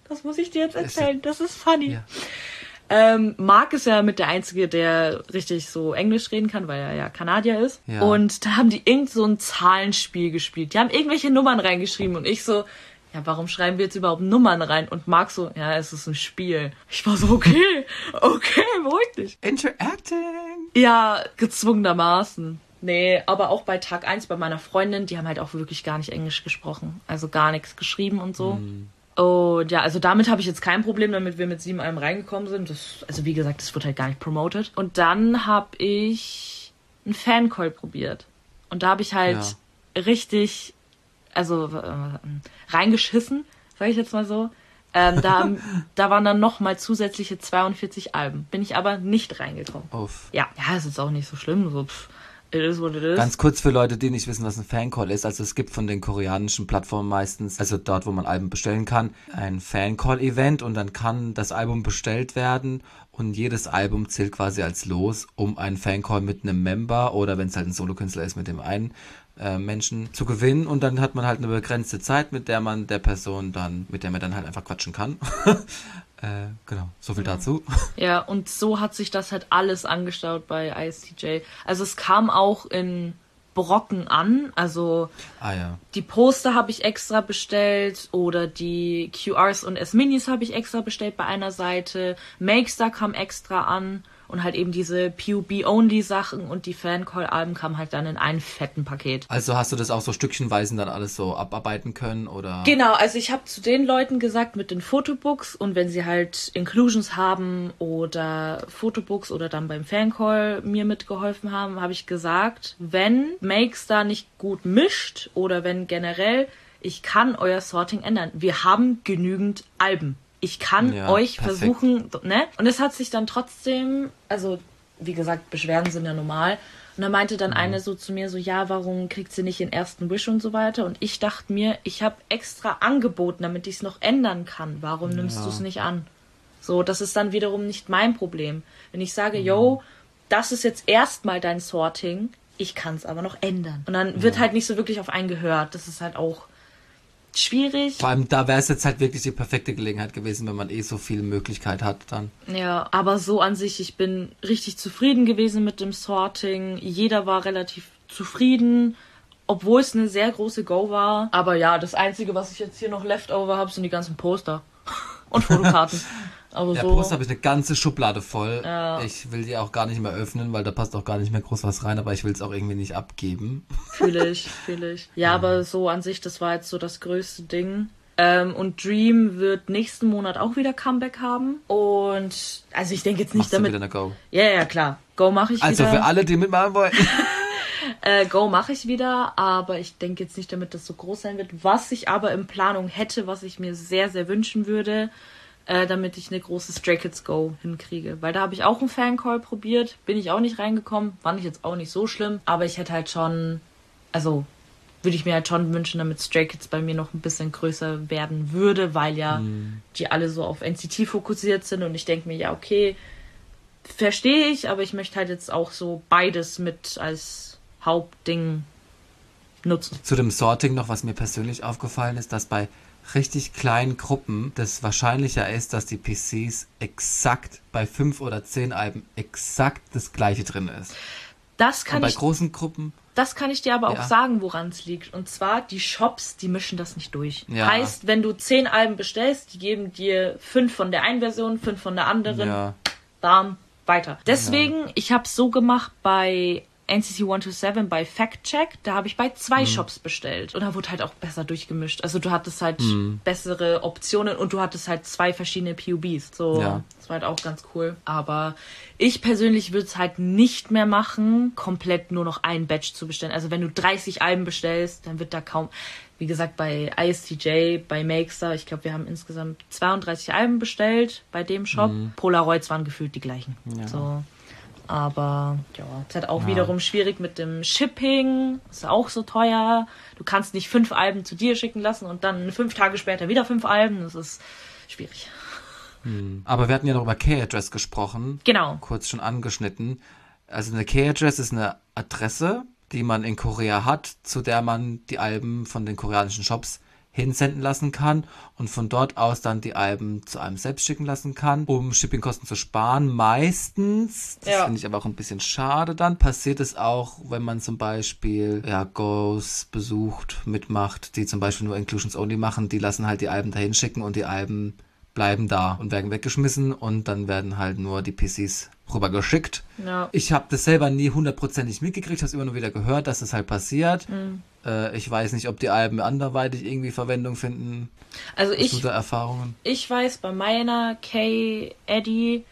das muss ich dir jetzt erzählen. Das ist funny. Ja. Ähm, Mark ist ja mit der Einzige, der richtig so Englisch reden kann, weil er ja Kanadier ist. Ja. Und da haben die irgend so ein Zahlenspiel gespielt. Die haben irgendwelche Nummern reingeschrieben und ich so, ja, warum schreiben wir jetzt überhaupt Nummern rein? Und Mark so, ja, es ist ein Spiel. Ich war so, okay, okay, beruhig dich. Interacting. Ja, gezwungenermaßen. Nee, aber auch bei Tag 1 bei meiner Freundin, die haben halt auch wirklich gar nicht Englisch gesprochen. Also gar nichts geschrieben und so. Und ja, also damit habe ich jetzt kein Problem, damit wir mit sieben Alben reingekommen sind. Das, also wie gesagt, das wird halt gar nicht promoted. Und dann habe ich einen Fancall probiert. Und da habe ich halt richtig, also äh, reingeschissen, sage ich jetzt mal so. Ähm, da, da waren dann noch mal zusätzliche 42 Alben. Bin ich aber nicht reingekommen. Uff. Ja, ja, es ist auch nicht so schlimm. So, pff. It is what it is. Ganz kurz für Leute, die nicht wissen, was ein Fancall ist. Also es gibt von den koreanischen Plattformen meistens, also dort, wo man Alben bestellen kann, ein Fancall-Event und dann kann das Album bestellt werden und jedes Album zählt quasi als Los, um einen Fancall mit einem Member oder wenn es halt ein Solokünstler ist, mit dem einen äh, Menschen zu gewinnen und dann hat man halt eine begrenzte Zeit, mit der man der Person dann, mit der man dann halt einfach quatschen kann. äh, genau, so viel dazu. Ja, und so hat sich das halt alles angestaut bei ISTJ. Also es kam auch in Brocken an, also Ah ja. die Poster habe ich extra bestellt oder die QRs und S-Minis habe ich extra bestellt bei einer Seite. Makestar kam extra an und halt eben diese PUB-Only-Sachen und die Fancall-Alben kamen halt dann in einem fetten Paket. Also hast du das auch so stückchenweise dann alles so abarbeiten können oder? Genau, also ich habe zu den Leuten gesagt mit den Fotobooks und wenn sie halt Inclusions haben oder Fotobooks oder dann beim Fancall mir mitgeholfen haben, habe ich gesagt, wenn Makes da nicht gut mischt oder wenn generell, ich kann euer Sorting ändern. Wir haben genügend Alben. Ich kann Ja, euch perfekt. versuchen, ne? Und es hat sich dann trotzdem, also wie gesagt, Beschwerden sind ja normal. Und da meinte dann eine so zu mir so, ja, warum kriegt sie nicht den ersten Wish und so weiter? Und ich dachte mir, ich habe extra angeboten, damit ich es noch ändern kann. Warum nimmst Ja. du es nicht an? So, das ist dann wiederum nicht mein Problem. Wenn ich sage, yo, das ist jetzt erstmal dein Sorting, ich kann es aber noch ändern. Und dann wird halt nicht so wirklich auf einen gehört. Das ist halt auch schwierig. Vor allem da wäre es jetzt halt wirklich die perfekte Gelegenheit gewesen, wenn man eh so viel Möglichkeit hat dann. Ja, aber so an sich, ich bin richtig zufrieden gewesen mit dem Sorting. Jeder war relativ zufrieden, obwohl es eine sehr große Go war. Aber ja, das Einzige, was ich jetzt hier noch leftover habe, sind die ganzen Poster und Fotokarten. Aber Der so. Post habe ich eine ganze Schublade voll. Ja. Ich will die auch gar nicht mehr öffnen, weil da passt auch gar nicht mehr groß was rein, aber ich will es auch irgendwie nicht abgeben. Fühle ich, fühle ich. Ja, aber so an sich, das war jetzt so das größte Ding. Ähm, und Dream wird nächsten Monat auch wieder Comeback haben. Und also ich denke jetzt nicht Machst du damit. wieder eine Go. Ja, ja, klar. Go mache ich Also wieder. für alle, die mitmachen wollen. Äh, Go mache ich wieder, aber ich denke jetzt nicht damit, dass so groß sein wird. Was ich aber in Planung hätte, was ich mir sehr, sehr wünschen würde, äh, damit ich eine große Stray Kids Go hinkriege. Weil da habe ich auch einen Fancall probiert, bin ich auch nicht reingekommen, fand ich jetzt auch nicht so schlimm, aber ich hätte halt schon, also würde ich mir halt schon wünschen, damit Stray Kids bei mir noch ein bisschen größer werden würde, weil ja die alle so auf NCT fokussiert sind und ich denke mir, ja, okay, verstehe ich, aber ich möchte halt jetzt auch so beides mit als Hauptding nutzen. Zu dem Sorting noch, was mir persönlich aufgefallen ist, dass bei richtig kleinen Gruppen das wahrscheinlicher ist, dass die PCs exakt bei fünf oder zehn Alben exakt das gleiche drin ist. Das Und kann bei ich, großen Gruppen, das kann ich dir aber auch Ja. sagen, woran es liegt. Und zwar die Shops, die mischen das nicht durch. Ja. Heißt, wenn du zehn Alben bestellst, die geben dir fünf von der einen Version, fünf von der anderen, ja, bam, weiter. Deswegen, ich habe so gemacht bei NCC 127 bei Fact Check, da habe ich bei Mhm. zwei Shops bestellt und da wurde halt auch besser durchgemischt. Also du hattest halt Mhm. bessere Optionen und du hattest halt zwei verschiedene PUBs. So, Ja. das war halt auch ganz cool. Aber ich persönlich würde es halt nicht mehr machen, komplett nur noch ein Batch zu bestellen. Also wenn du 30 Alben bestellst, dann wird da kaum, wie gesagt, bei ISTJ, bei Makestar, ich glaube, wir haben insgesamt 32 Alben bestellt bei dem Shop. Polaroids waren gefühlt die gleichen. Mhm. Ja. So. Aber ja, ist halt auch wiederum schwierig mit dem Shipping. Ist auch so teuer. Du kannst nicht fünf Alben zu dir schicken lassen und dann fünf Tage später wieder fünf Alben. Das ist schwierig. aber wir hatten ja noch über K-Address gesprochen. Genau. kurz schon angeschnitten. Also eine K-Address ist eine Adresse, die man in Korea hat, zu der man die Alben von den koreanischen Shops hinsenden lassen kann und von dort aus dann die Alben zu einem selbst schicken lassen kann, um Shippingkosten zu sparen. Meistens, das Ja. finde ich aber auch ein bisschen schade dann, passiert es auch, wenn man zum Beispiel ja, Goes besucht, mitmacht, die zum Beispiel nur Inclusions Only machen, die lassen halt die Alben dahin schicken und die Alben bleiben da und werden weggeschmissen und dann werden halt nur die PCs rübergeschickt. Ja. Ich habe das selber nie hundertprozentig mitgekriegt, habe immer nur wieder gehört, dass das halt passiert. Mhm. Äh, ich weiß nicht, ob die Alben anderweitig irgendwie Verwendung finden. Also ich, Erfahrungen? ich weiß, bei meiner K-Eddy,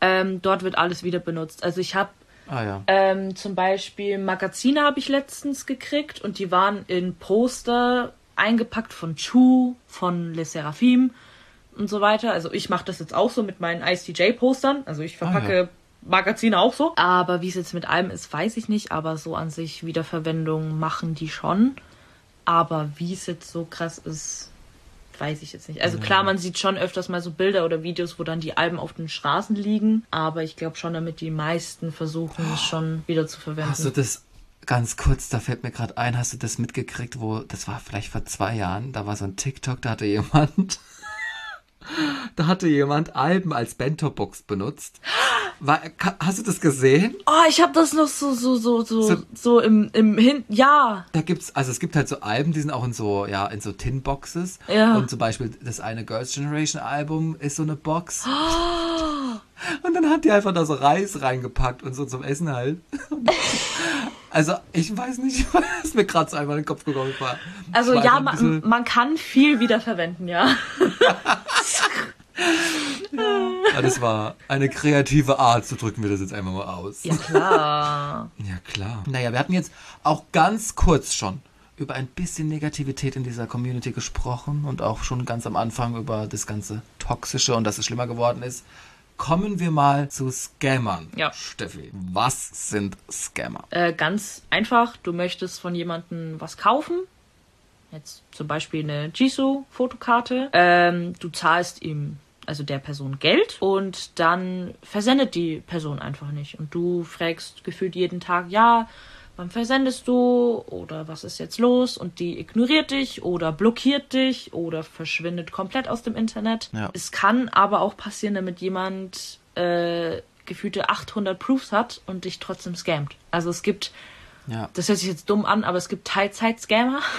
ähm, dort wird alles wieder benutzt. Also ich habe Ah ja. Ähm, zum Beispiel Magazine habe ich letztens gekriegt und die waren in Poster eingepackt von Chu, von Le Seraphim und so weiter. Also ich mache das jetzt auch so mit meinen ICJ-Postern. Also ich verpacke Ah, ja. Magazine auch so. Aber wie es jetzt mit allem ist, weiß ich nicht. Aber so an sich Wiederverwendung machen die schon. Aber wie es jetzt so krass ist, weiß ich jetzt nicht. Also klar, man sieht schon öfters mal so Bilder oder Videos, wo dann die Alben auf den Straßen liegen. Aber ich glaube schon, damit die meisten versuchen, es schon wieder zu verwenden. Hast du das ganz kurz, da fällt mir gerade ein, hast du das mitgekriegt, wo, das war vielleicht vor zwei Jahren, da war so ein TikTok, da hatte jemand, da hatte jemand Alben als Bento-Box benutzt. War, hast du das gesehen? Oh, ich habe das noch so, so, so, so, So- so, im, im Hin. Ja. Da gibt's, also es gibt halt so Alben, die sind auch in so, ja, in so Tin-Boxes. Ja. Und zum Beispiel das eine Girls' Generation Album ist so eine Box. Und dann hat die einfach da so Reis reingepackt und so zum Essen halt. Also ich weiß nicht, was mir gerade so einfach in den Kopf gekommen war. Also war ja, man, man kann viel wiederverwenden, ja. Ja, das war eine kreative Art, so drücken wir das jetzt einfach mal aus. Ja, klar. Ja, klar. Naja, wir hatten jetzt auch ganz kurz schon über ein bisschen Negativität in dieser Community gesprochen und auch schon ganz am Anfang über das ganze Toxische und dass es schlimmer geworden ist. Kommen wir mal zu Scammern. Ja. Steffi, was sind Scammer? Äh, ganz einfach, du möchtest von jemandem was kaufen. Jetzt zum Beispiel eine Jisoo-Fotokarte. Ähm, du zahlst ihm, also der Person Geld und dann versendet die Person einfach nicht. Und du fragst gefühlt jeden Tag, ja, wann versendest du? Oder was ist jetzt los? Und die ignoriert dich oder blockiert dich oder verschwindet komplett aus dem Internet. Ja. Es kann aber auch passieren, damit jemand äh, gefühlte 800 Proofs hat und dich trotzdem scammt. Also es gibt Ja. das hört sich jetzt dumm an, aber es gibt Teilzeit-Scammer.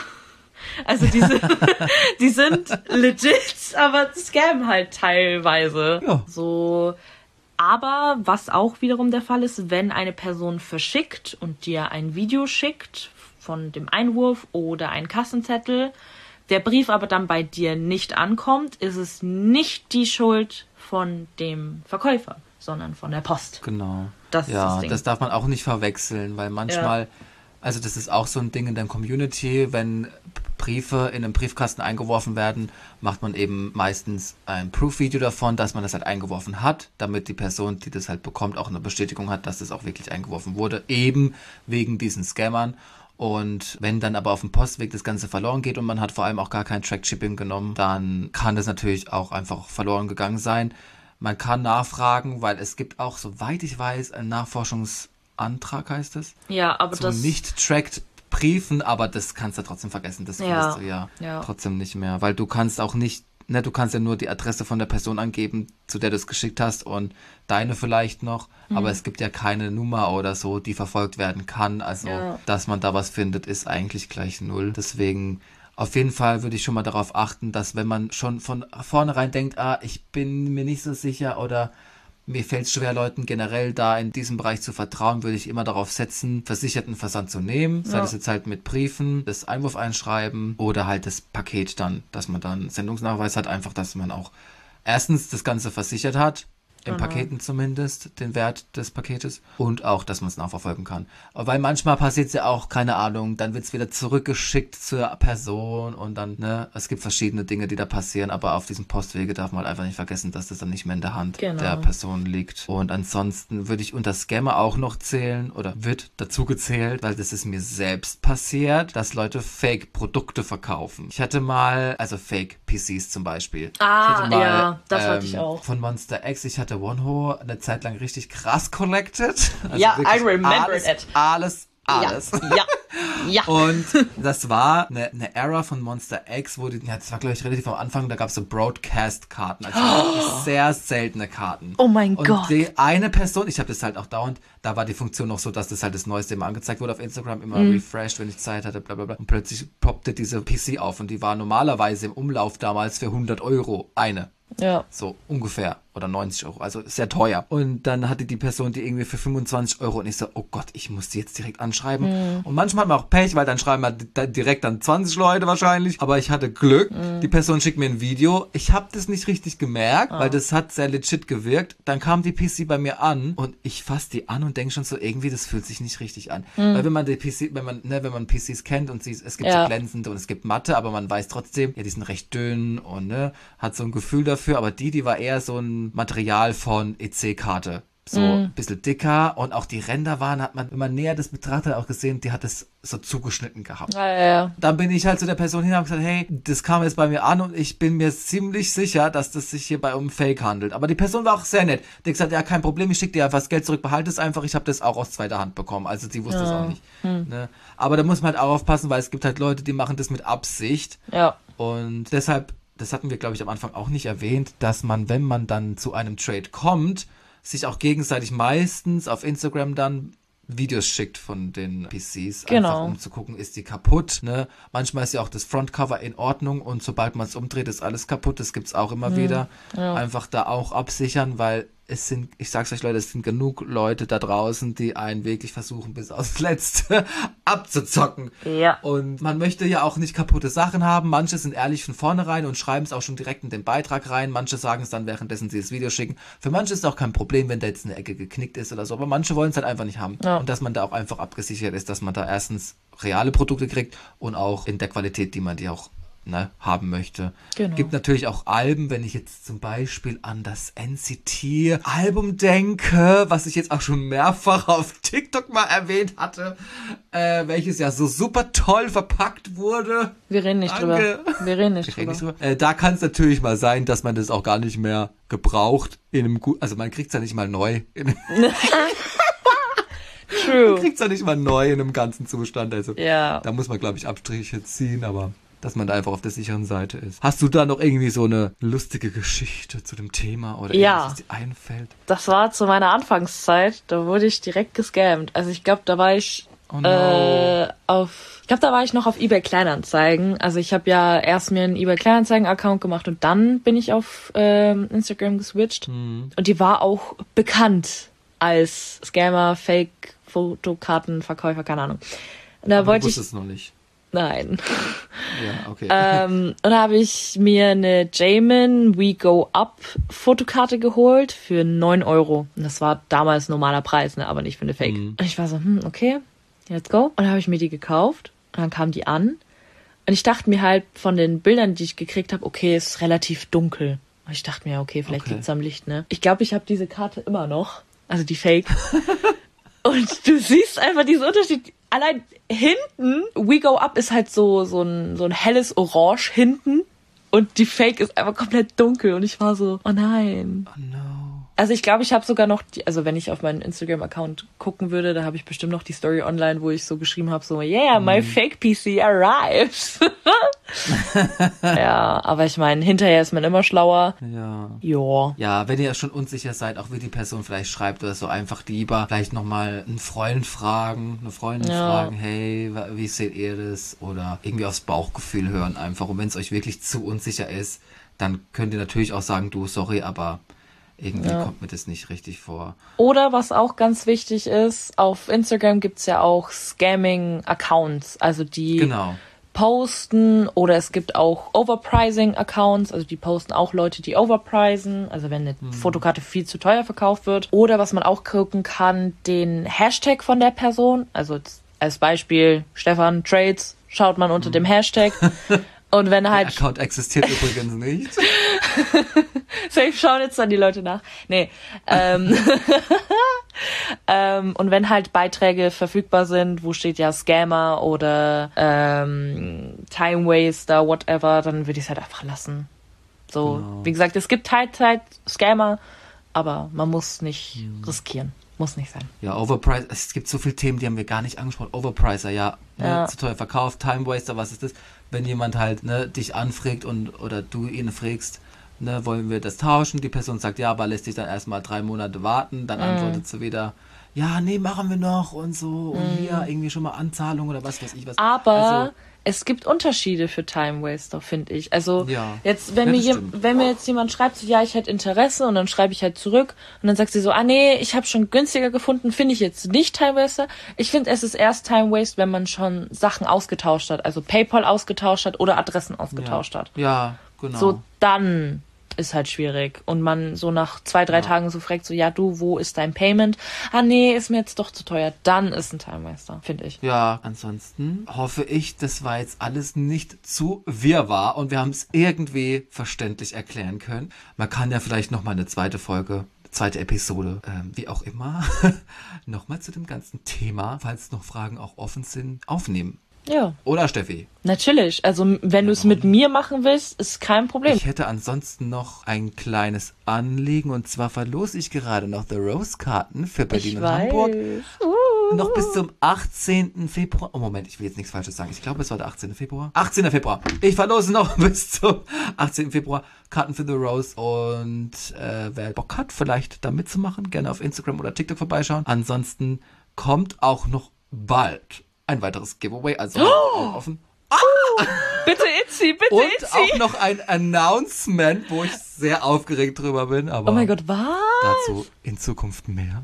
Also diese, die sind legit, aber scammen halt teilweise. Ja. So. Aber was auch wiederum der Fall ist, wenn eine Person verschickt und dir ein Video schickt von dem Einwurf oder einen Kassenzettel, der Brief aber dann bei dir nicht ankommt, ist es nicht die Schuld von dem Verkäufer, sondern von der Post. Genau. Das ist ja, das Ding. das darf man auch nicht verwechseln, weil manchmal, also das ist auch so ein Ding in der Community, wenn Briefe in einem Briefkasten eingeworfen werden, macht man eben meistens ein Proof-Video davon, dass man das halt eingeworfen hat, damit die Person, die das halt bekommt, auch eine Bestätigung hat, dass das auch wirklich eingeworfen wurde, eben wegen diesen Scammern. Und wenn dann aber auf dem Postweg das Ganze verloren geht und man hat vor allem auch gar kein Track-Shipping genommen, dann kann das natürlich auch einfach verloren gegangen sein. Man kann nachfragen, weil es gibt auch, soweit ich weiß, einen Nachforschungsantrag, heißt es, Ja, aber zu das. nicht tracked Briefen, aber das kannst du trotzdem vergessen. Das Ja, findest du ja, ja. trotzdem nicht mehr, weil du kannst auch nicht, ne, du kannst ja nur die Adresse von der Person angeben, zu der du es geschickt hast und deine vielleicht noch, Mhm. aber es gibt ja keine Nummer oder so, die verfolgt werden kann. Also, Ja. dass man da was findet, ist eigentlich gleich null. Deswegen auf jeden Fall würde ich schon mal darauf achten, dass wenn man schon von vornherein denkt, ah, ich bin mir nicht so sicher oder mir fällt es schwer, Leuten generell da in diesem Bereich zu vertrauen, würde ich immer darauf setzen, versicherten Versand zu nehmen. Sei Ja. das jetzt halt mit Briefen, das Einwurf einschreiben oder halt das Paket dann, dass man dann Sendungsnachweis hat, einfach, dass man auch erstens das Ganze versichert hat, in Paketen zumindest, den Wert des Paketes und auch, dass man es nachverfolgen kann. Weil manchmal passiert es ja auch, keine Ahnung, dann wird es wieder zurückgeschickt zur Person und dann, ne, es gibt verschiedene Dinge, die da passieren, aber auf diesem Postwege darf man halt einfach nicht vergessen, dass das dann nicht mehr in der Hand Genau. der Person liegt. Und ansonsten würde ich unter Scammer auch noch zählen oder wird dazu gezählt, weil das ist mir selbst passiert, dass Leute Fake-Produkte verkaufen. Ich hatte mal, also Fake-PCs zum Beispiel. Ah, ähm, ja, das hatte ich auch. Von Monster X, ich hatte OneHo eine Zeit lang richtig krass collected. Also Ja, I remember alles, it. Alles, alles. Ja, ja, ja. Und das war eine, eine Era von Monster X, wo die, ja, das war glaube ich relativ am Anfang, da gab es so Broadcast-Karten, also wirklich sehr seltene Karten. Oh mein und Gott. die eine Person, ich habe das halt auch dauernd, da war die Funktion noch so, dass das halt das Neueste immer angezeigt wurde auf Instagram, immer Mhm. refreshed, wenn ich Zeit hatte, bla bla bla. Und plötzlich poppte diese PC auf und die war normalerweise im Umlauf damals für 100 Euro eine. ja. So ungefähr. Oder 90 Euro. Also sehr teuer. Und dann hatte die Person die irgendwie für 25 Euro und ich so, oh Gott, ich muss die jetzt direkt anschreiben. Mhm. Und manchmal hat man auch Pech, weil dann schreiben wir di- direkt dann 20 Leute wahrscheinlich. Aber ich hatte Glück. Mhm. Die Person schickt mir ein Video. Ich habe das nicht richtig gemerkt, Ah. weil das hat sehr legit gewirkt. Dann kam die PC bei mir an und ich fasse die an und denke schon so, irgendwie, das fühlt sich nicht richtig an. Weil wenn man die PC, wenn man, ne, wenn man PCs kennt und sieht, es gibt Mhm. Ja. so glänzende und es gibt matte, aber man weiß trotzdem, ja, die sind recht dünn und ne, hat so ein Gefühl dafür. Aber die, die war eher so ein Material von EC-Karte. So ein bisschen dicker und auch die Ränder waren, hat man, wenn man näher das betrachtet, auch gesehen, die hat es so zugeschnitten gehabt. Ja, ja, ja. Dann bin ich halt zu der Person hin und habe gesagt, hey, das kam jetzt bei mir an und ich bin mir ziemlich sicher, dass das sich hierbei um Fake handelt. Aber die Person war auch sehr nett. Die hat gesagt, ja, kein Problem, ich schicke dir einfach das Geld zurück, behalte es einfach. Ich habe das auch aus zweiter Hand bekommen. Also die wusste es auch nicht. Ne? Aber da muss man halt auch aufpassen, weil es gibt halt Leute, die machen das mit Absicht. Ja. Und deshalb, das hatten wir, glaube ich, am Anfang auch nicht erwähnt, dass man, wenn man dann zu einem Trade kommt, sich auch gegenseitig meistens auf Instagram dann Videos schickt von den PCs, Genau. einfach um zu gucken, ist die kaputt. Ne? Manchmal ist ja auch das Frontcover in Ordnung und sobald man es umdreht, ist alles kaputt. Das gibt's auch immer wieder. Einfach da auch absichern, weil es sind, ich sag's euch Leute, es sind genug Leute da draußen, die einen wirklich versuchen, bis aufs Letzte abzuzocken. Ja. Und man möchte ja auch nicht kaputte Sachen haben. Manche sind ehrlich von vornherein und schreiben es auch schon direkt in den Beitrag rein. Manche sagen es dann, währenddessen sie das Video schicken. Für manche ist es auch kein Problem, wenn da jetzt eine Ecke geknickt ist oder so. Aber manche wollen es halt einfach nicht haben. Ja. Und dass man da auch einfach abgesichert ist, dass man da erstens reale Produkte kriegt und auch in der Qualität, die man die auch ne, haben möchte. Genau. Gibt natürlich auch Alben, wenn ich jetzt zum Beispiel an das NCT-Album denke, was ich jetzt auch schon mehrfach auf TikTok mal erwähnt hatte, äh, welches ja so super toll verpackt wurde. Wir reden nicht Danke. drüber. Wir reden nicht Ich rede drüber. nicht drüber. Äh, da kann es natürlich mal sein, dass man das auch gar nicht mehr gebraucht in einem gut, also man kriegt es ja nicht mal neu, in, True. kriegt es ja nicht mal neu in einem ganzen Zustand. Also Ja. da muss man, glaube ich, Abstriche ziehen, aber dass man da einfach auf der sicheren Seite ist. Hast du da noch irgendwie so eine lustige Geschichte zu dem Thema oder Ja. irgendwas, was dir einfällt? Das war zu meiner Anfangszeit. Da wurde ich direkt gescammt. Also ich glaube, da war ich Oh no. äh, auf. Ich glaube, da war ich noch auf eBay Kleinanzeigen. Also ich habe ja erst mir einen eBay Kleinanzeigen Account gemacht und dann bin ich auf ähm, Instagram geswitcht. Mhm. Und die war auch bekannt als Scammer, Fake Fotokartenverkäufer, keine Ahnung. Und da Aber wollte ich es noch nicht. Nein. Ja, okay. ähm, und da habe ich mir eine Jamin We Go Up Fotokarte geholt für 9 Euro. Und das war damals normaler Preis, ne, aber nicht für eine Fake. Und ich war so, hm, okay, let's go. Und dann habe ich mir die gekauft und dann kam die an. Und ich dachte mir halt von den Bildern, die ich gekriegt habe, okay, es ist relativ dunkel. Und ich dachte mir, okay, vielleicht Okay. liegt's am Licht, ne? Ich glaube, ich habe diese Karte immer noch. Also die Fake. Und du siehst einfach diesen Unterschied. Allein hinten, We Go Up ist halt so, so ein, so ein helles Orange hinten. Und die Fake ist einfach komplett dunkel. Und ich war so, oh nein. oh no. Also ich glaube, ich habe sogar noch, die, also wenn ich auf meinen Instagram-Account gucken würde, da habe ich bestimmt noch die Story online, wo ich so geschrieben habe, so, yeah, my fake PC arrives. ja, aber ich meine, hinterher ist man immer schlauer. Ja. Ja. Ja, wenn ihr schon unsicher seid, auch wie die Person vielleicht schreibt oder so, einfach lieber vielleicht nochmal einen Freund fragen, eine Freundin Ja. fragen, hey, wie seht ihr das? Oder irgendwie aufs Bauchgefühl hören einfach. Und wenn es euch wirklich zu unsicher ist, dann könnt ihr natürlich auch sagen, du, sorry, aber irgendwie Ja. kommt mir das nicht richtig vor. Oder was auch ganz wichtig ist, auf Instagram gibt's ja auch Scamming-Accounts, also die Genau. posten oder es gibt auch Overpricing-Accounts, also die posten auch Leute, die overprisen, also wenn eine Fotokarte viel zu teuer verkauft wird. Oder was man auch gucken kann, den Hashtag von der Person, also als Beispiel Stefan Trades, schaut man unter dem Hashtag. Und wenn Der halt Account existiert übrigens nicht. Safe schauen jetzt dann die Leute nach. Nee. Ähm, ähm, und wenn halt Beiträge verfügbar sind, wo steht ja Scammer oder ähm, Time Waster, whatever, dann würde ich es halt einfach lassen. So, Genau. wie gesagt, es gibt Teilzeit Scammer, aber man muss nicht riskieren. Muss nicht sein. Ja, Overprice, es gibt so viele Themen, die haben wir gar nicht angesprochen. Overpricer, ja, ne, Ja. zu teuer verkauft, Time Waster, was ist das? Wenn jemand halt ne, dich anfragt und oder du ihn fragst, ne, wollen wir das tauschen? Die Person sagt ja, aber lässt dich dann erstmal drei Monate warten, dann antwortet sie wieder, ja, nee, machen wir noch und so und hier irgendwie schon mal Anzahlung oder was weiß ich was. Aber Also, es gibt Unterschiede für Time Waster, finde ich. Also Ja. jetzt, wenn mir wenn mir jetzt jemand schreibt, so, ja, ich hätte Interesse und dann schreibe ich halt zurück und dann sagt sie so, ah nee, ich habe schon günstiger gefunden, finde ich jetzt nicht Time Waster. Ich finde, es ist erst Time Waste, wenn man schon Sachen ausgetauscht hat, also PayPal ausgetauscht hat oder Adressen ausgetauscht ja. hat. Ja, genau. So dann ist halt schwierig und man so nach zwei, drei Tagen so fragt, so, ja, du, wo ist dein Payment? Ah nee, ist mir jetzt doch zu teuer. Dann ist ein Time Waster, finde ich. Ja, ansonsten hoffe ich, das war jetzt alles nicht zu wirrwarr und wir haben es irgendwie verständlich erklären können. Man kann ja vielleicht noch mal eine zweite Folge, zweite Episode, ähm, wie auch immer, nochmal zu dem ganzen Thema, falls noch Fragen auch offen sind, aufnehmen. Ja, Oder Steffi? natürlich. Also, wenn du es mit mir machen willst, ist kein Problem. Ich hätte ansonsten noch ein kleines Anliegen und zwar verlose ich gerade noch The Rose-Karten für Berlin Ich und weiß. Hamburg. Uh. Noch bis zum 18. Februar. Oh, Moment, ich will jetzt nichts Falsches sagen. Ich glaube, es war der 18. Februar. 18. Februar. Ich verlose noch bis zum 18. Februar Karten für The Rose. Und äh, wer Bock hat, vielleicht da mitzumachen, gerne auf Instagram oder TikTok vorbeischauen. Ansonsten kommt auch noch bald ein weiteres Giveaway. Also Augen offen. Bitte Itzy, bitte Und Itzy. auch noch ein Announcement, wo ich sehr aufgeregt drüber bin. Aber Oh mein Gott, was? dazu in Zukunft mehr.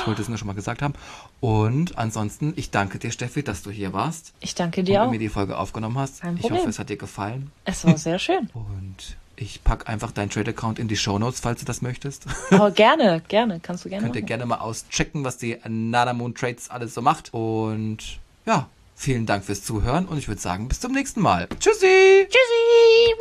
Ich wollte es nur schon mal gesagt haben. Und ansonsten, ich danke dir, Steffi, dass du hier warst Ich danke und dir mit auch. mir die Folge aufgenommen hast. Kein Ich Problem. hoffe, es hat dir gefallen. Es war sehr schön. Und ich pack einfach deinen Trade-Account in die Shownotes, falls du das möchtest. Aber gerne, gerne. Kannst du gerne Könnt ihr machen. gerne mal auschecken, was die Nana Moon Trades alles so macht. Und ja, vielen Dank fürs Zuhören und ich würde sagen, bis zum nächsten Mal. Tschüssi! Tschüssi!